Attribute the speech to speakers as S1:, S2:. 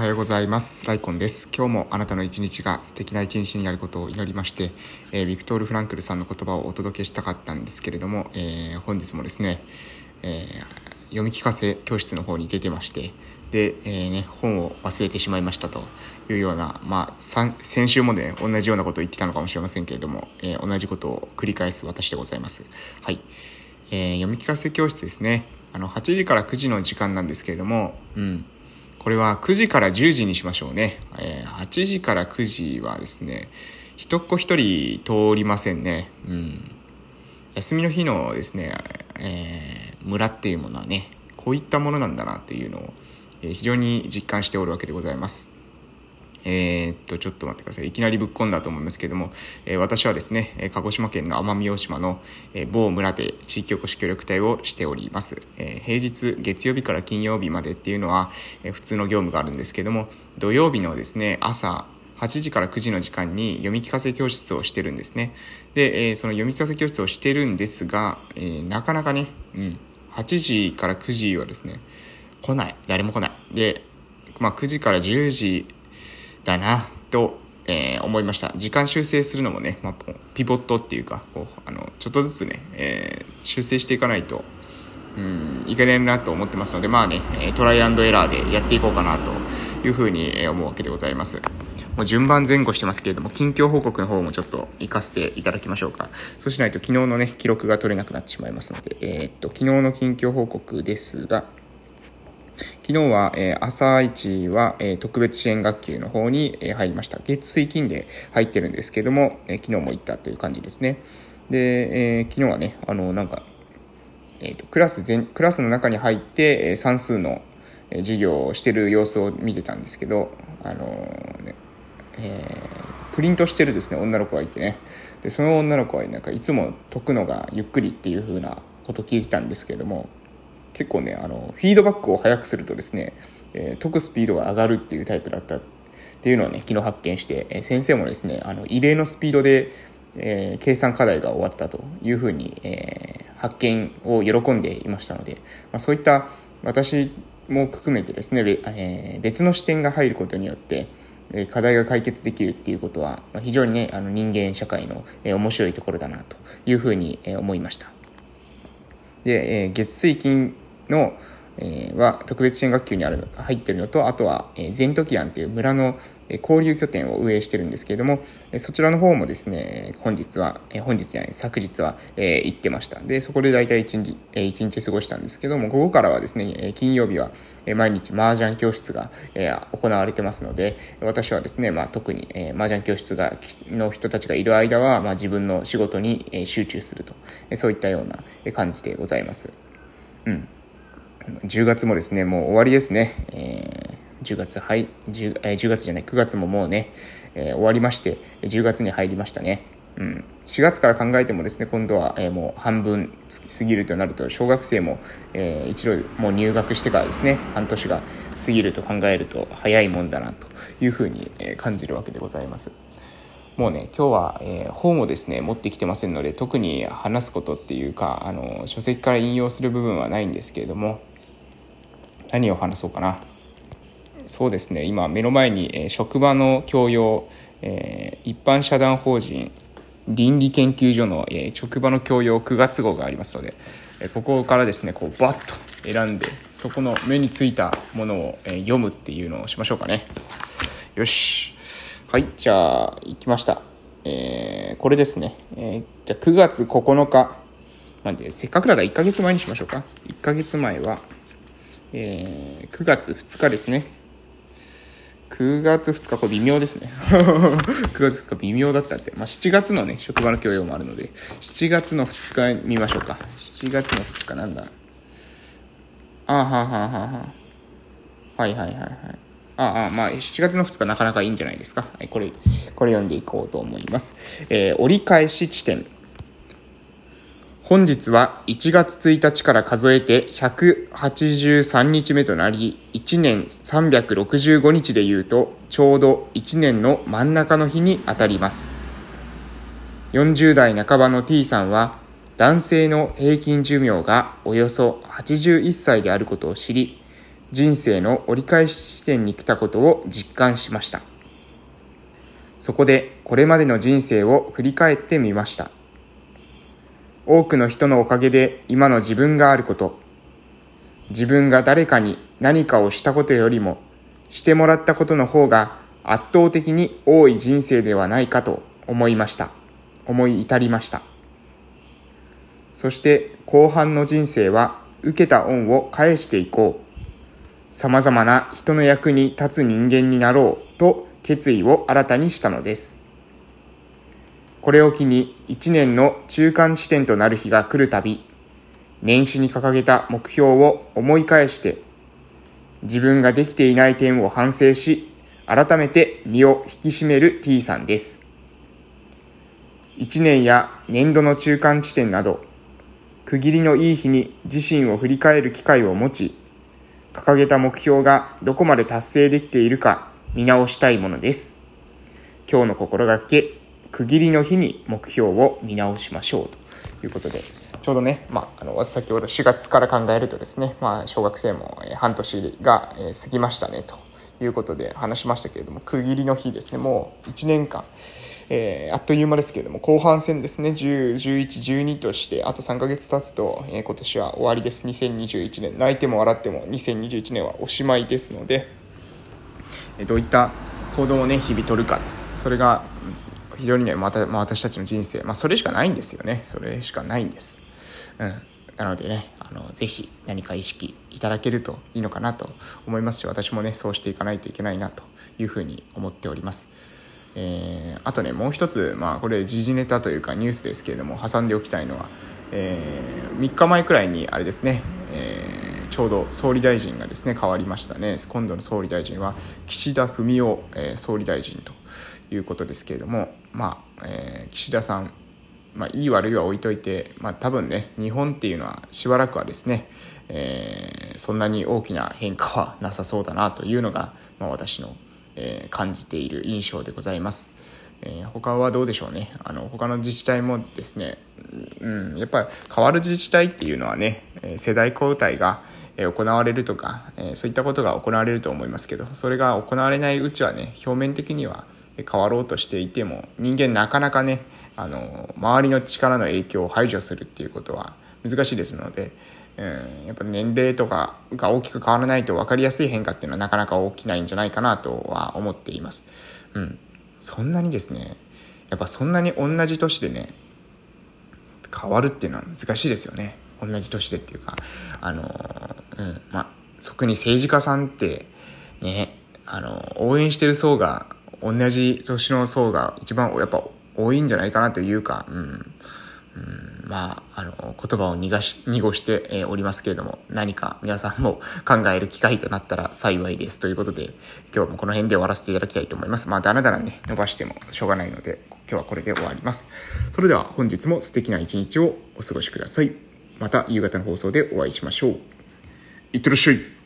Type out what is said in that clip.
S1: はようございます。ライコンです。今日もあなたの一日が素敵な一日になることを祈りまして、えー、ビクトール・フランクルさんの言葉をお届けしたかったんですけれども、えー、本日もですね、えー、読み聞かせ教室の方に出てましてで、えね、本を忘れてしまいましたというような、まあ、先週もね同じようなことを言ってたのかもしれませんけれども、え同じことを繰り返す私でございます。はい、え読み聞かせ教室ですね。あの8時から9時の時間なんですけれどもうん。これは9時から10時にしましょうね。えー、8時から9時はですね、一っ子一人通りませんね。うん。休みの日のですね、えー、村っていうものはね、こういったものなんだなっていうのを、えー、非常に実感しておるわけでございます。えー、っと、ちょっと待ってください。いきなりぶっ込んだと思いますけども、えー、私はですね、鹿児島県の奄美大島の、某村で地域おこし協力隊をしております。え平日、月曜日から金曜日までっていうのは、え普通の業務があるんですけども、土曜日のですね、朝、8時から9時の時間に読み聞かせ教室をしてるんですね。で、えその読み聞かせ教室をしてるんですが、えなかなかね、うん、8時から9時はですね、来ない。誰も来ない。で、まあ、9時から10時だなと、えー、思いました。時間修正するのもね、まあ、ピボットっていうかこうあのちょっとずつね、えー、修正していかないとうんいけないなと思ってますのでまあねトライアンドエラーでやっていこうかなというふうに思うわけでございます。もう順番前後してますけれども近況報告の方もちょっと行かせていただきましょうか。そうしないと昨日のね記録が取れなくなってしまいますので、えー、っと昨日の近況報告ですが昨日は、え、朝一は、え、特別支援学級の方に、え、入りました。月水金で入ってるんですけども、えー、昨日も行ったという感じですね。で、えー、昨日はね、あの、なんか、えーと、クラス全クラスの中に入って、え、算数の、授業をしてる様子を見てたんですけど、あのー、ねえー、プリントしてるですね女の子がいてねでその女の子はなんかいつも解くのがゆっくりっていう風なこと聞いてたんですけども結構ねあのフィードバックを早くするとですね、えー、解くスピードが上がるっていうタイプだった。っていうのをね昨日発見して、え、先生もですねあの異例のスピードで、えー、計算課題が終わったというふうに、えー、発見を喜んでいましたので、まあ、そういった私も含めてですね、えー、別の視点が入ることによって課題が解決できるっていうことは非常にねあの人間社会の面白いところだなというふうに思いました。で月水金の、えー、は特別支援学級にある入ってるのとあとは、えー、ゼントキアンという村の交流拠点を運営してるんですけれども、そちらの方もですね、本日は、本日じゃない、昨日は、えー、行ってました。で、そこで大体1日、え、1日過ごしたんですけども、午後からはですね、金曜日は、毎日麻雀教室が、えー、行われてますので、私はですね、まあ、特に、えー、麻雀教室がの人たちがいる間は、まあ、自分の仕事に、え集中すると、そういったような感じでございます。うん。10月もですね、もう終わりですね。えー、10月、はい、10, えー、10月じゃない、9月ももうね、えー、終わりまして、10月に入りましたね。うん、4月から考えてもですね、今度は、えー、もう半分過ぎるとなると、小学生も、えー、一度もう入学してからですね、半年が過ぎると考えると早いもんだなというふうに、え感じるわけでございます。もうね今日は、え、本をですね持ってきてませんので特に話すことっていうかあの書籍から引用する部分はないんですけれども何を話そうかな。そうですね。今目の前に、え、職場の教養、え、一般社団法人倫理研究所の、え、職場の教養9月号がありますので、えここからですねこうバッと選んでそこの目についたものを、え読むっていうのをしましょうかね。よし。はいじゃあ行きました。えー、これですね、えじゃあ9月9日。なんでせっかくだから1ヶ月前にしましょうか。1ヶ月前はえー、9月2日ですね。9月2日、これ微妙ですね。9月2日微妙だったって。まあ、7月のね、職場の教養もあるので、7月の2日見ましょうか。7月の2日なんだ？あはははははいはいはいはい。ああ、まあ、7月の2日なかなかいいんじゃないですか。はい、これ、これ読んでいこうと思います。えー、折り返し地点。本日は1月1日から数えて183日目となり、1年365日で言うと、ちょうど1年の真ん中の日にあたります。40代半ばの T さんは、男性の平均寿命がおよそ81歳であることを知り、人生の折り返し地点に来たことを実感しましたそこでこれまでの人生を振り返ってみました多くの人のおかげで今の自分があること。自分が誰かに何かをしたことよりもしてもらったことの方が圧倒的に多い人生ではないかと思いました。思い至りました。そして後半の人生は受けた恩を返していこう。様々な人の役に立つ人間になろうと決意を新たにしたのです。これを機に一年の中間地点となる日が来るたび年始に掲げた目標を思い返して自分ができていない点を反省し改めて身を引き締める T さんです。1年や年度の中間地点など区切りのいい日に自身を振り返る機会を持ち掲げた目標がどこまで達成できているか見直したいものです。今日の心がけ区切りの日に目標を見直しましょうということでちょうどね、まあ、あの先ほど4月から考えるとですね、まあ、小学生も半年が過ぎましたねということで話しましたけれども区切りの日ですね。もう1年間、えー、あっという間ですけれども後半戦ですね。10、11、12としてあと3ヶ月経つと、えー、今年は終わりです。2021年。泣いても笑っても2021年はおしまいですので、え、どういった行動をね日々取るか。それが非常にねまた、まあ、私たちの人生、まあ、それしかないんですよね。それしかないんです。うん、なのでねあのぜひ何か意識いただけるといいのかなと思いますし私もねそうしていかないといけないなというふうに思っております。えー、あとねもう一つ、まあ、これ時事ネタというかニュースですけれども挟んでおきたいのは、えー、3日前くらいにあれですね、えー、ちょうど総理大臣がですね変わりましたね。今度の総理大臣は岸田文雄、えー、総理大臣ということですけれども、まあえー、岸田さんまあ、いい悪いは置いといて、まあ、多分ね日本っていうのはしばらくはですね、えー、そんなに大きな変化はなさそうだなというのが、まあ、私の、えー、感じている印象でございます。えー、他はどうでしょうねあの他の自治体もですね、うん、やっぱり変わる自治体っていうのはね世代交代が行われるとか、えそういったことが行われると思いますけどそれが行われないうちはね表面的には変わろうとしていても人間なかなかねあの周りの力の影響を排除するっていうことは難しいですので、うん、やっぱ年齢とかが大きく変わらないと分かりやすい変化っていうのはなかなか起きないんじゃないかなとは思っています。うん、そんなにですねやっぱそんなに同じ年でね変わるっていうのは難しいですよね同じ年でっていうかあのうんまあ特に政治家さんってねあの応援してる層が同じ年の層が一番やっぱ多いんじゃないかなというか、うん、うん、まあ、あの、言葉を濁し濁して、えおりますけれども、何か皆さんも考える機会となったら幸いです。ということで、今日もこの辺で終わらせていただきたいと思います。まあ、だらだらね、伸ばしてもしょうがないので、今日はこれで終わります。それでは本日も素敵な一日をお過ごしください。また夕方の放送でお会いしましょう。いってらっしゃい。